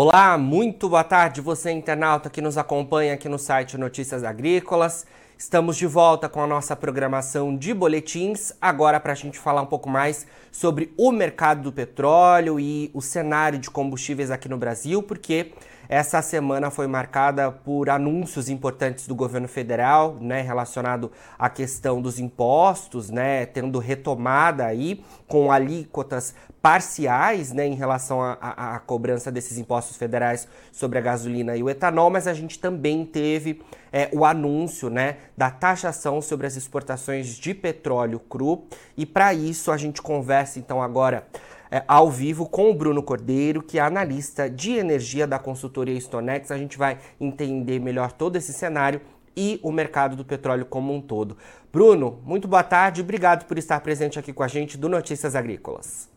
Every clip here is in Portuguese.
Olá, muito boa tarde, você internauta que nos acompanha aqui no site Notícias Agrícolas. Estamos de volta com a nossa programação de boletins, agora para a gente falar um pouco mais sobre o mercado do petróleo e o cenário de combustíveis aqui no Brasil, porque essa semana foi marcada por anúncios importantes do governo federal, né, relacionado à questão dos impostos, né, tendo retomada aí com alíquotas parciais, né, em relação à cobrança desses impostos federais sobre a gasolina e o etanol, mas a gente também teve é, o anúncio, né, da taxação sobre as exportações de petróleo cru. E para isso a gente conversa então agora é, ao vivo com o Bruno Cordeiro, que é analista de energia da consultoria Stonex. A gente vai entender melhor todo esse cenário e o mercado do petróleo como um todo. Bruno, muito boa tarde, obrigado por estar presente aqui com a gente do Notícias Agrícolas.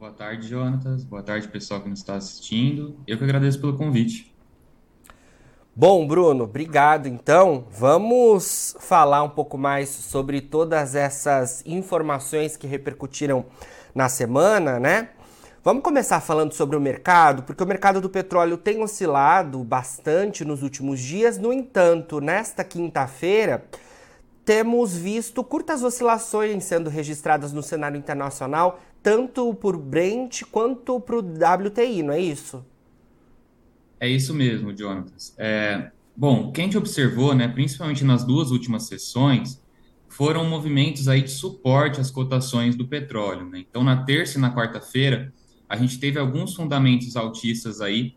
Boa tarde, Jonatas. Boa tarde, pessoal que nos está assistindo. Eu que agradeço pelo convite. Bom, Bruno, obrigado. Então, vamos falar um pouco mais sobre todas essas informações que repercutiram na semana, né? Vamos começar falando sobre o mercado, porque o mercado do petróleo tem oscilado bastante nos últimos dias. No entanto, nesta quinta-feira, temos visto curtas oscilações sendo registradas no cenário internacional, tanto por Brent quanto para o WTI, não é isso? É isso mesmo, Jonatas. É, bom, quem te observou, né, principalmente nas duas últimas sessões, foram movimentos aí de suporte às cotações do petróleo. Né? Então, na terça e na quarta-feira, a gente teve alguns fundamentos altistas aí,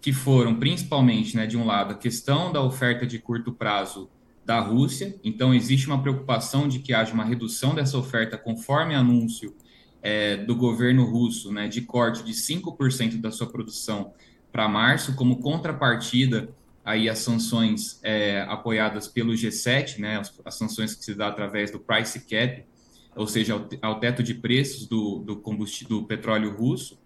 que foram principalmente, né, de um lado, a questão da oferta de curto prazo da Rússia. Então, existe uma preocupação de que haja uma redução dessa oferta conforme anúncio é, do governo russo, né, de corte de 5% da sua produção para março, como contrapartida aí as sanções é, apoiadas pelo G7, né, as, as, sanções que se dá através do price cap, ou seja, ao, ao teto de preços do, do combustível do petróleo russo,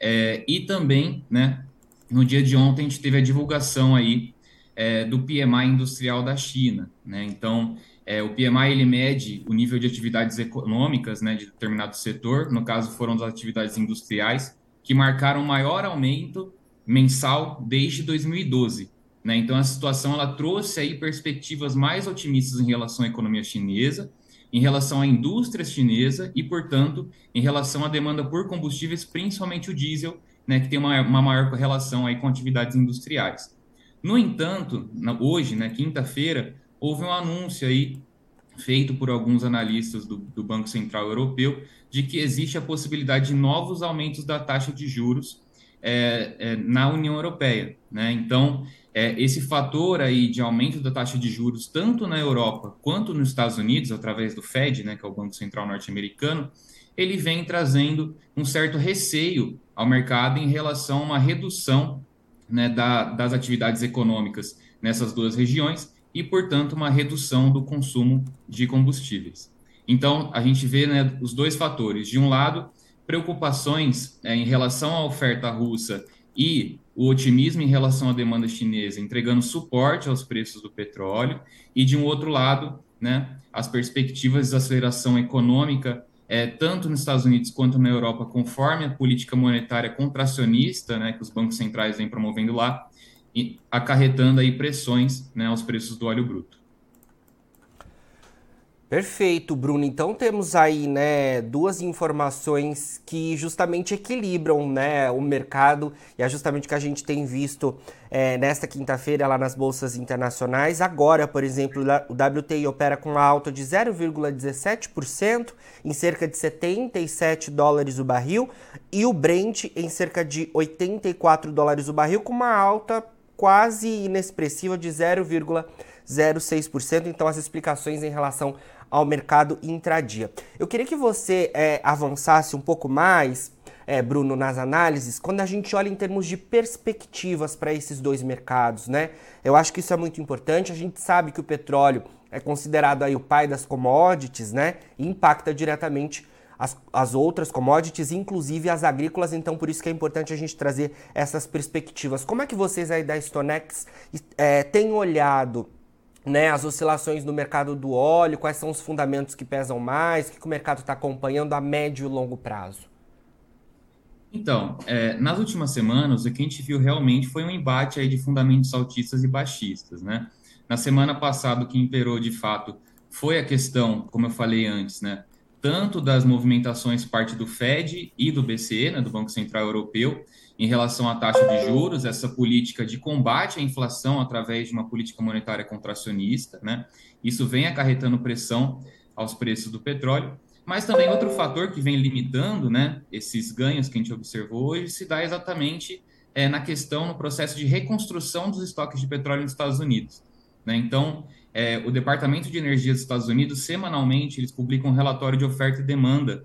é, e também, né, no dia de ontem a gente teve a divulgação aí é, do PMI industrial da China, né, então é, o PMI ele mede o nível de atividades econômicas, né, de determinado setor, no caso foram das atividades industriais, que marcaram maior aumento mensal desde 2012. Né? Então, a situação ela trouxe aí perspectivas mais otimistas em relação à economia chinesa, em relação à indústria chinesa e, portanto, em relação à demanda por combustíveis, principalmente o diesel, né, que tem uma, uma maior correlação aí com atividades industriais. No entanto, na, hoje, na né, quinta-feira, houve um anúncio aí feito por alguns analistas do, do Banco Central Europeu de que existe a possibilidade de novos aumentos da taxa de juros é, é, na União Europeia. Né? Então, é, esse fator aí de aumento da taxa de juros, tanto na Europa quanto nos Estados Unidos, através do Fed, né, que é o Banco Central norte-americano, ele vem trazendo um certo receio ao mercado em relação a uma redução né, da, das atividades econômicas nessas duas regiões e, portanto, uma redução do consumo de combustíveis. Então, a gente vê né, os dois fatores. De um lado, preocupações é, em relação à oferta russa e o otimismo em relação à demanda chinesa, entregando suporte aos preços do petróleo, e de um outro lado, né, as perspectivas de aceleração econômica, é, tanto nos Estados Unidos quanto na Europa, conforme a política monetária contracionista, né, que os bancos centrais vêm promovendo lá, e acarretando aí pressões né, aos preços do óleo bruto. Perfeito, Bruno. Então temos aí, né, duas informações que justamente equilibram, né, o mercado e é justamente o que a gente tem visto é, nesta quinta-feira lá nas bolsas internacionais. Agora, por exemplo, o WTI opera com uma alta de 0,17% em cerca de 77 dólares o barril e o Brent em cerca de 84 dólares o barril com uma alta quase inexpressiva de 0,06%. Então as explicações em relação ao mercado intradia. Eu queria que você é, avançasse um pouco mais, é, Bruno, nas análises, quando a gente olha em termos de perspectivas para esses dois mercados, né? Eu acho que isso é muito importante. A gente sabe que o petróleo é considerado aí o pai das commodities, né? E impacta diretamente as, as, outras commodities, inclusive as agrícolas, então por isso que é importante a gente trazer essas perspectivas. Como é que vocês aí da Stonex é, têm olhado né, as oscilações no mercado do óleo, quais são os fundamentos que pesam mais, o que, o mercado está acompanhando a médio e longo prazo? Então, é, nas últimas semanas, o que a gente viu realmente foi um embate aí de fundamentos altistas e baixistas, né? Na semana passada, o que imperou de fato foi a questão, como eu falei antes, né? Tanto das movimentações parte do Fed e do BCE, né, do Banco Central Europeu, em relação à taxa de juros, essa política de combate à inflação através de uma política monetária contracionista, né? Isso vem acarretando pressão aos preços do petróleo. Mas também outro fator que vem limitando né, esses ganhos que a gente observou hoje se dá exatamente é, na questão, no processo de reconstrução dos estoques de petróleo nos Estados Unidos. Né? Então, é, o Departamento de Energia dos Estados Unidos, semanalmente, eles publicam um relatório de oferta e demanda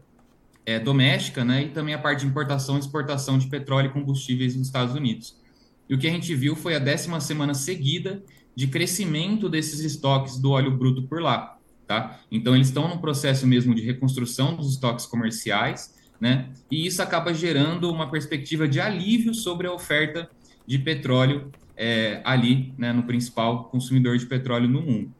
é, doméstica né, e também a parte de importação e exportação de petróleo e combustíveis nos Estados Unidos. E o que a gente viu foi a décima semana seguida de crescimento desses estoques do óleo bruto por lá. Tá? Então, eles estão no processo mesmo de reconstrução dos estoques comerciais, né? E isso acaba gerando uma perspectiva de alívio sobre a oferta de petróleo é, ali, né, no principal consumidor de petróleo no mundo.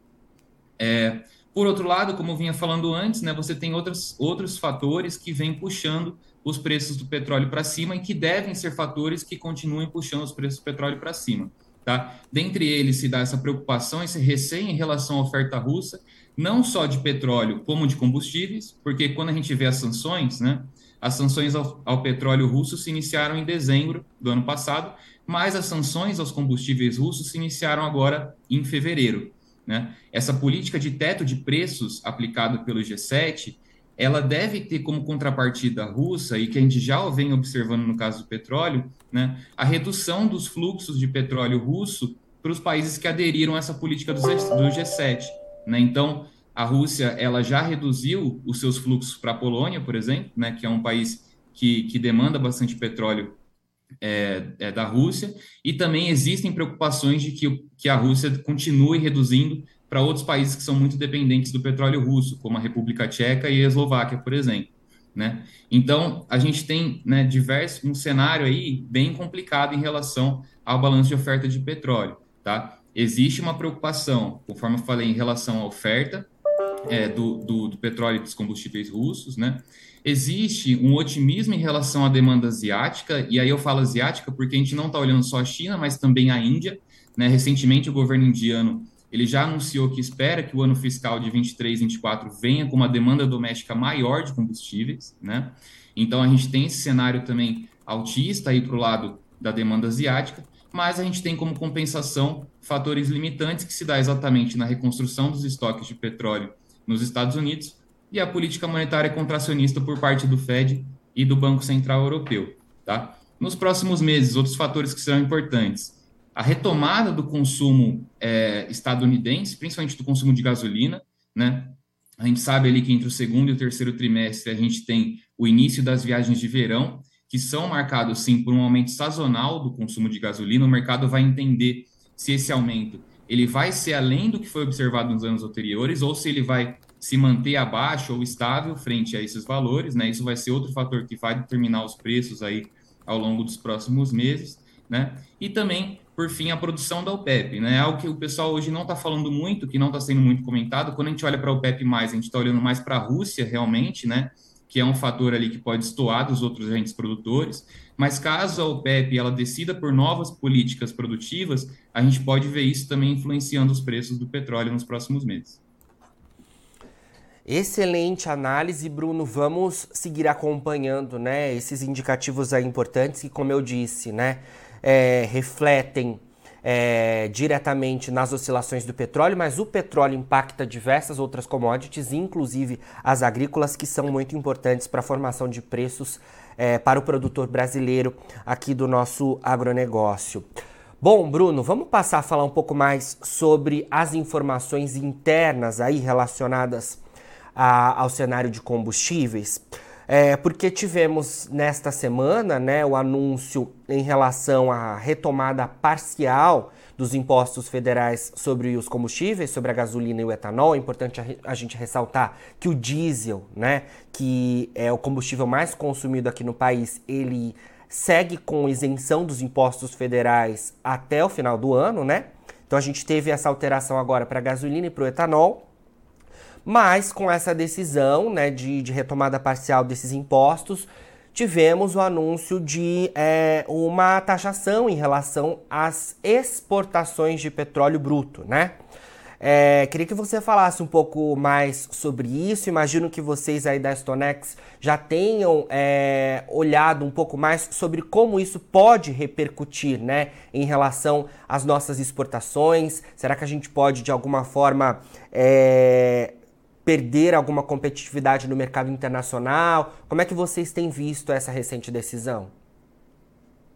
É, por outro lado, como eu vinha falando antes, né, você tem outros, outros fatores que vêm puxando os preços do petróleo para cima e que devem ser fatores que continuem puxando os preços do petróleo para cima. Tá? Dentre eles se dá essa preocupação, esse receio em relação à oferta russa não só de petróleo, como de combustíveis, porque quando a gente vê as sanções, né, as sanções ao, ao, petróleo russo se iniciaram em dezembro do ano passado, mas as sanções aos combustíveis russos se iniciaram agora em fevereiro. Né? Essa política de teto de preços aplicado pelo G7, ela deve ter como contrapartida russa, e que a gente já vem observando no caso do petróleo, né, a redução dos fluxos de petróleo russo para os países que aderiram a essa política do G7. Né? Então, a Rússia ela já reduziu os seus fluxos para a Polônia, por exemplo, né, que é um país que, que demanda bastante petróleo é, é, da Rússia, e também existem preocupações de que, que a Rússia continue reduzindo para outros países que são muito dependentes do petróleo russo, como a República Tcheca e a Eslováquia, por exemplo. Né? Então, a gente tem né, diverso, um cenário aí bem complicado em relação ao balanço de oferta de petróleo. Tá? Existe uma preocupação, conforme eu falei, em relação à oferta é, do, do, do, petróleo e dos combustíveis russos, né? Existe um otimismo em relação à demanda asiática, e aí eu falo asiática porque a gente não está olhando só a China, mas também a Índia. Né? Recentemente, o governo indiano ele já anunciou que espera que o ano fiscal de 23, 24 venha com uma demanda doméstica maior de combustíveis, né? Então a gente tem esse cenário também altista aí para o lado da demanda asiática mas a gente tem como compensação fatores limitantes que se dá exatamente na reconstrução dos estoques de petróleo nos Estados Unidos e a política monetária contracionista por parte do Fed e do Banco Central Europeu. Tá? Nos próximos meses, outros fatores que serão importantes. A retomada do consumo é, estadunidense, principalmente do consumo de gasolina. Né? A gente sabe ali que entre o segundo e o terceiro trimestre a gente tem o início das viagens de verão, que são marcados sim por um aumento sazonal do consumo de gasolina, o mercado vai entender se esse aumento ele vai ser além do que foi observado nos anos anteriores ou se ele vai se manter abaixo ou estável frente a esses valores, né? Isso vai ser outro fator que vai determinar os preços aí ao longo dos próximos meses, né? E também, por fim, a produção da OPEP, né? Algo que o pessoal hoje não está falando muito, que não está sendo muito comentado. Quando a gente olha para a OPEP+, a gente está olhando mais para a Rússia realmente, né? Que é um fator ali que pode estoar dos outros agentes produtores, mas caso a OPEP ela decida por novas políticas produtivas, a gente pode ver isso também influenciando os preços do petróleo nos próximos meses. Excelente análise, Bruno. Vamos seguir acompanhando, né, esses indicativos aí importantes que, como eu disse, né, é, refletem é, diretamente nas oscilações do petróleo, mas o petróleo impacta diversas outras commodities, inclusive as agrícolas, que são muito importantes para a formação de preços é, para o produtor brasileiro aqui do nosso agronegócio. Bom, Bruno, vamos passar a falar um pouco mais sobre as informações internas aí relacionadas a, ao cenário de combustíveis. É, porque tivemos nesta semana né, o anúncio em relação à retomada parcial dos impostos federais sobre os combustíveis, sobre a gasolina e o etanol. É importante a, a gente ressaltar que o diesel, né, que é o combustível mais consumido aqui no país, ele segue com isenção dos impostos federais até o final do ano, né? Então a gente teve essa alteração agora para a gasolina e para o etanol. Mas com essa decisão né, de, de retomada parcial desses impostos, tivemos o anúncio de é, uma taxação em relação às exportações de petróleo bruto, né? É, queria que você falasse um pouco mais sobre isso. Imagino que vocês aí da Stonex já tenham é, olhado um pouco mais sobre como isso pode repercutir né, em relação às nossas exportações. Será que a gente pode, de alguma forma, é, perder alguma competitividade no mercado internacional? Como é que vocês têm visto essa recente decisão?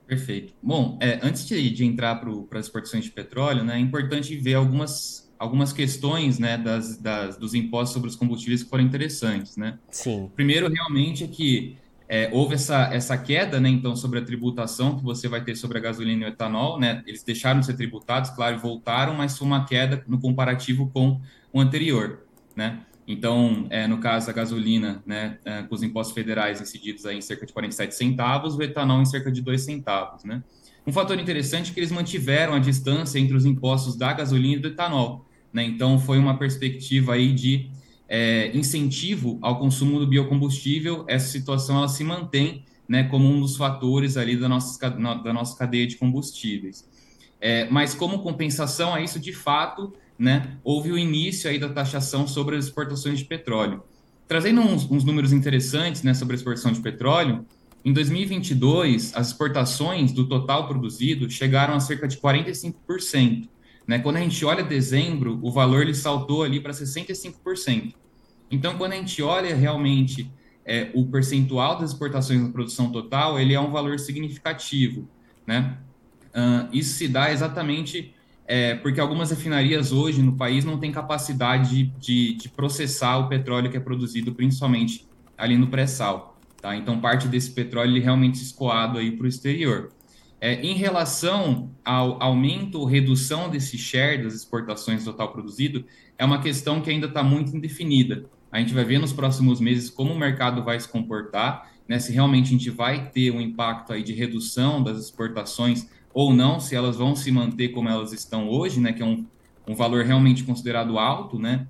Perfeito. Bom, é, antes de, de entrar para as exportações de petróleo, né, é importante ver algumas, algumas questões né, das, das, dos impostos sobre os combustíveis que foram interessantes. Né? Sim. Primeiro, realmente, é que é, houve essa, essa queda, né, então, sobre a tributação que você vai ter sobre a gasolina e o etanol, né, eles deixaram de ser tributados, claro, voltaram, mas foi uma queda no comparativo com o anterior, né, então, é, no caso, a gasolina, né, é, com os impostos federais incididos aí em cerca de 47 centavos, o etanol em cerca de 2 centavos, né. Um fator interessante é que eles mantiveram a distância entre os impostos da gasolina e do etanol, né, então foi uma perspectiva aí de é, incentivo ao consumo do biocombustível, essa situação ela se mantém, né, como um dos fatores ali da nossa, da nossa cadeia de combustíveis. É, mas como compensação a isso, de fato, né, houve o início aí da taxação sobre as exportações de petróleo. Trazendo uns, uns números interessantes né, sobre a exportação de petróleo, em 2022, as exportações do total produzido chegaram a cerca de 45%. Né? Quando a gente olha dezembro, o valor ele saltou ali para 65%. Então, quando a gente olha realmente é, o percentual das exportações na produção total, ele é um valor significativo. Né? Uh, isso se dá exatamente é, porque algumas refinarias hoje no país não têm capacidade de, de, processar o petróleo que é produzido principalmente ali no pré-sal. Tá? Então, parte desse petróleo ele realmente escoado aí para o exterior. É, em relação ao aumento ou redução desse share das exportações total produzido, é uma questão que ainda está muito indefinida. A gente vai ver nos próximos meses como o mercado vai se comportar, né, se realmente a gente vai ter um impacto aí de redução das exportações ou não, se elas vão se manter como elas estão hoje, né, que é um, um valor realmente considerado alto, né,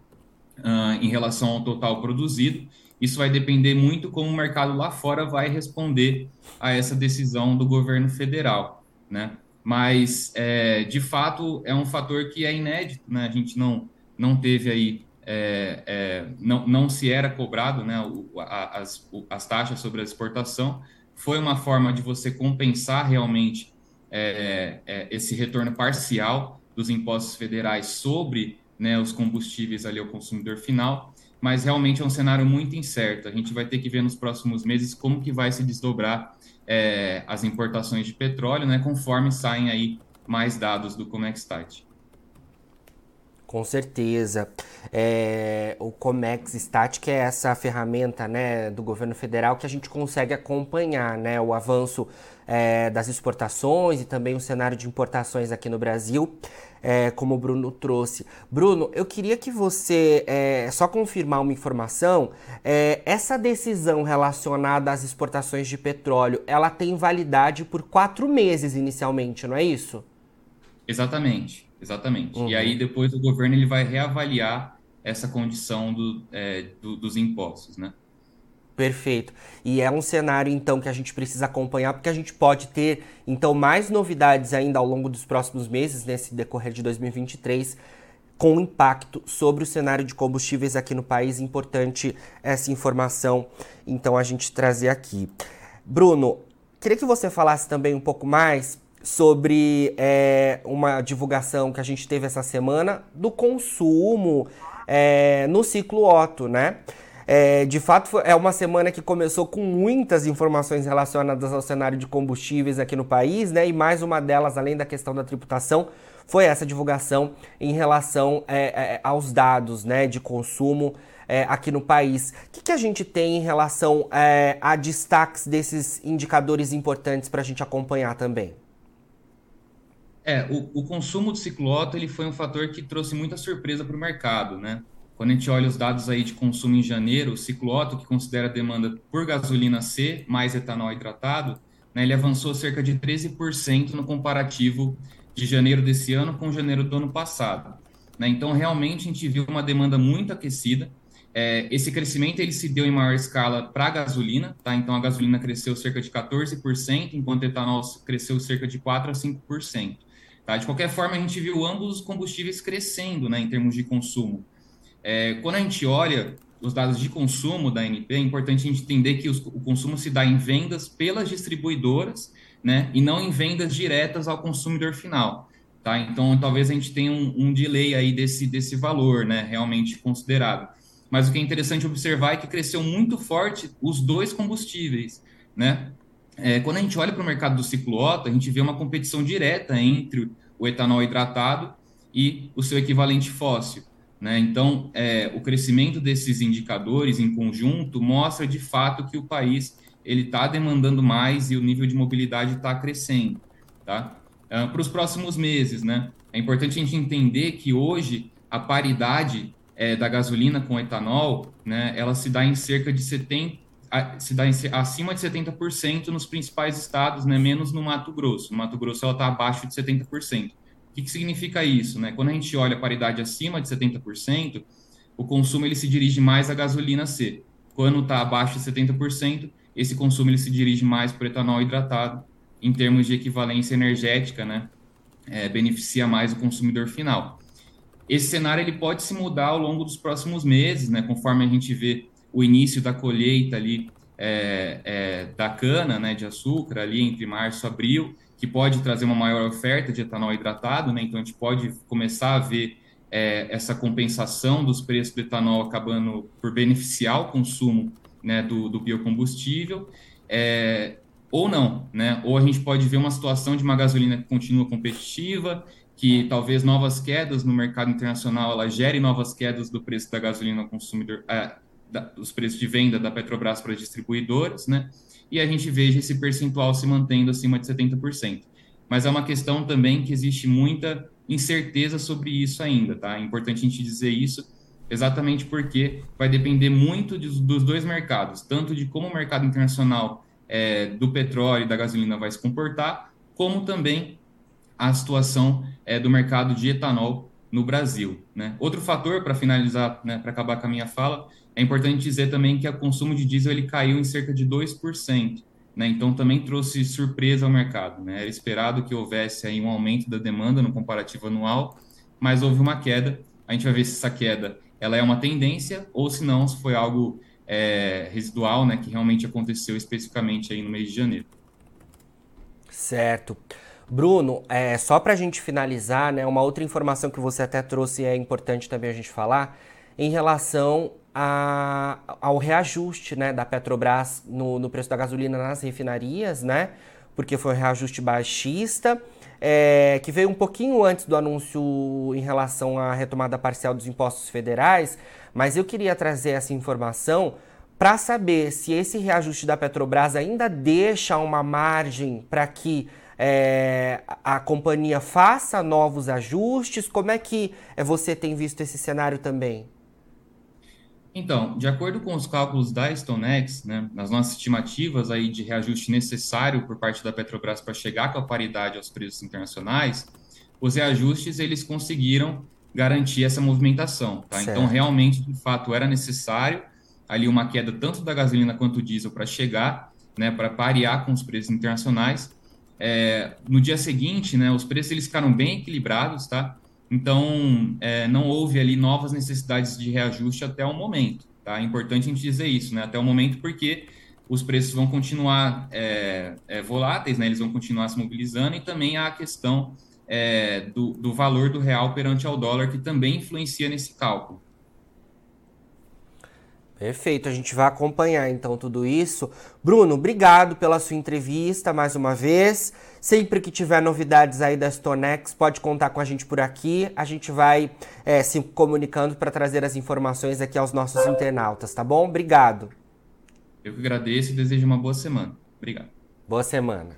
uh, em relação ao total produzido. Isso vai depender muito como o mercado lá fora vai responder a essa decisão do governo federal, né? Mas, é, de fato, é um fator que é inédito, né? A gente não, não teve aí, é, é, não, não se era cobrado, né, o, a, as, o, as taxas sobre a exportação. Foi uma forma de você compensar realmente é, é, esse retorno parcial dos impostos federais sobre né, os combustíveis ali ao consumidor final, mas realmente é um cenário muito incerto. A gente vai ter que ver nos próximos meses como que vai se desdobrar é, as importações de petróleo, né, conforme saem aí mais dados do Comexstat. Com certeza. É, o Comex Stat, que é essa ferramenta né, do governo federal que a gente consegue acompanhar né, o avanço é, das exportações e também o cenário de importações aqui no Brasil, é, como o Bruno trouxe. Bruno, eu queria que você é, só confirmar uma informação. É, essa decisão relacionada às exportações de petróleo, ela tem validade por quatro meses inicialmente, não é isso? Exatamente. Exatamente. Uhum. E aí depois o governo ele vai reavaliar essa condição do, é, do, dos impostos, né? Perfeito. E é um cenário, então, que a gente precisa acompanhar, porque a gente pode ter, então, mais novidades ainda ao longo dos próximos meses, nesse decorrer de 2023, com impacto sobre o cenário de combustíveis aqui no país. Importante essa informação, então, a gente trazer aqui. Bruno, queria que você falasse também um pouco mais sobre é, uma divulgação que a gente teve essa semana do consumo é, no ciclo Otto, né? É, de fato, é uma semana que começou com muitas informações relacionadas ao cenário de combustíveis aqui no país, né? E mais uma delas, além da questão da tributação, foi essa divulgação em relação é, é, aos dados né, de consumo é, aqui no país. O que, que, a gente tem em relação é, a destaques desses indicadores importantes para a gente acompanhar também? É, o, o consumo de cicloto ele foi um fator que trouxe muita surpresa para o mercado, né? Quando a gente olha os dados aí de consumo em janeiro, o cicloto, que considera a demanda por gasolina C mais etanol hidratado, né, ele avançou cerca de 13% no comparativo de janeiro desse ano com janeiro do ano passado. Né? Então, realmente, a gente viu uma demanda muito aquecida. É, esse crescimento ele se deu em maior escala para a gasolina, tá? Então a gasolina cresceu cerca de 14%, enquanto o etanol cresceu cerca de 4 a 5%. Tá? De qualquer forma, a gente viu ambos os combustíveis crescendo né, em termos de consumo. É, quando a gente olha os dados de consumo da NP, é importante a gente entender que os, o consumo se dá em vendas pelas distribuidoras né, e não em vendas diretas ao consumidor final. Tá? Então, talvez a gente tenha um, um delay aí desse, desse valor né, realmente considerado. Mas o que é interessante observar é que cresceu muito forte os dois combustíveis, né? É, quando a gente olha para o mercado do ciclo Otto, a gente vê uma competição direta entre o etanol hidratado e o seu equivalente fóssil. Né? Então, é, o crescimento desses indicadores em conjunto mostra de fato que o país ele está demandando mais e o nível de mobilidade está crescendo. Tá? Uh, para os próximos meses, né? é importante a gente entender que hoje a paridade é, da gasolina com etanol, né, ela se dá em cerca de 70, se dá acima de 70% nos principais estados, né, menos no Mato Grosso. No Mato Grosso ela está abaixo de 70%. O que, que significa isso? Né? Quando a gente olha a paridade acima de 70%, o consumo ele se dirige mais à gasolina C. Quando está abaixo de 70%, esse consumo ele se dirige mais para o etanol hidratado, em termos de equivalência energética, né? É, beneficia mais o consumidor final. Esse cenário ele pode se mudar ao longo dos próximos meses, né, conforme a gente vê o início da colheita ali é, é, da cana, né, de açúcar ali entre março e abril, que pode trazer uma maior oferta de etanol hidratado, né, então a gente pode começar a ver é, essa compensação dos preços do etanol acabando por beneficiar o consumo né, do, do biocombustível, é, ou não, né? Ou a gente pode ver uma situação de uma gasolina que continua competitiva que talvez novas quedas no mercado internacional ela gere novas quedas do preço da gasolina ao consumidor, é, da, dos preços de venda da Petrobras para distribuidores, né? E a gente veja esse percentual se mantendo acima de 70%. Mas é uma questão também que existe muita incerteza sobre isso ainda, tá? É importante a gente dizer isso, exatamente porque vai depender muito de, dos dois mercados, tanto de como o mercado internacional é, do petróleo e da gasolina vai se comportar, como também a situação é, do mercado de etanol no Brasil. Né? Outro fator, para finalizar, né, para acabar com a minha fala, é importante dizer também que o consumo de diesel ele caiu em cerca de 2%. Né? Então, também trouxe surpresa ao mercado. Né? Era esperado que houvesse aí um aumento da demanda no comparativo anual, mas houve uma queda. A gente vai ver se essa queda ela é uma tendência ou se não, se foi algo é, residual, né, que realmente aconteceu especificamente aí no mês de janeiro. Certo. Bruno, é, só para a gente finalizar, né, uma outra informação que você até trouxe e é importante também a gente falar, em relação a, ao reajuste né, da Petrobras no, no, preço da gasolina nas refinarias, né? Porque foi um reajuste baixista, é, que veio um pouquinho antes do anúncio em relação à retomada parcial dos impostos federais, mas eu queria trazer essa informação para saber se esse reajuste da Petrobras ainda deixa uma margem para que é, a companhia faça novos ajustes? Como é que é, você tem visto esse cenário também? Então, de acordo com os cálculos da StoneX, né, nas nossas estimativas aí de reajuste necessário por parte da Petrobras para chegar com a paridade aos preços internacionais, os reajustes eles conseguiram garantir essa movimentação. Tá? Então, realmente, de fato, era necessário ali uma queda tanto da gasolina quanto do diesel para chegar, né, para parear com os preços internacionais. É, no dia seguinte, né, os preços eles ficaram bem equilibrados, tá? Então, é, não houve ali novas necessidades de reajuste até o momento, tá? É importante a gente dizer isso, né? Até o momento, porque os preços vão continuar é, é voláteis, né? Eles vão continuar se mobilizando e também há a questão é, do, do valor do real perante ao dólar, que também influencia nesse cálculo. Perfeito, a gente vai acompanhar então tudo isso. Bruno, obrigado pela sua entrevista mais uma vez. Sempre que tiver novidades aí da Stonex, pode contar com a gente por aqui. A gente vai é, se comunicando para trazer as informações aqui aos nossos internautas, tá bom? Obrigado. Eu que agradeço e desejo uma boa semana. Obrigado. Boa semana.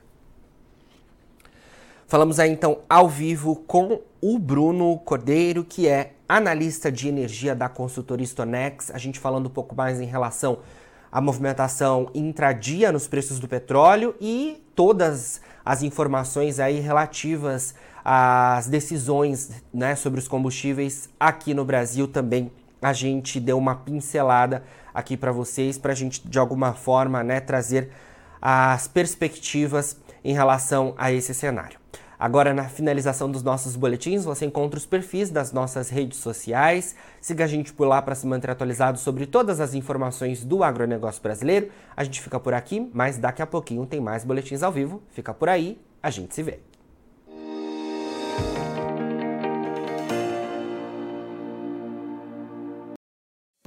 Falamos aí então ao vivo com o Bruno Cordeiro, que é analista de energia da consultoria Stonex, a gente falando um pouco mais em relação à movimentação intradia nos preços do petróleo e todas as informações aí relativas às decisões né, sobre os combustíveis aqui no Brasil também a gente deu uma pincelada aqui para vocês, para a gente de alguma forma né, trazer as perspectivas em relação a esse cenário. Agora, na finalização dos nossos boletins, você encontra os perfis das nossas redes sociais. Siga a gente por lá para se manter atualizado sobre todas as informações do agronegócio brasileiro. A gente fica por aqui, mas daqui a pouquinho tem mais boletins ao vivo. Fica por aí, a gente se vê.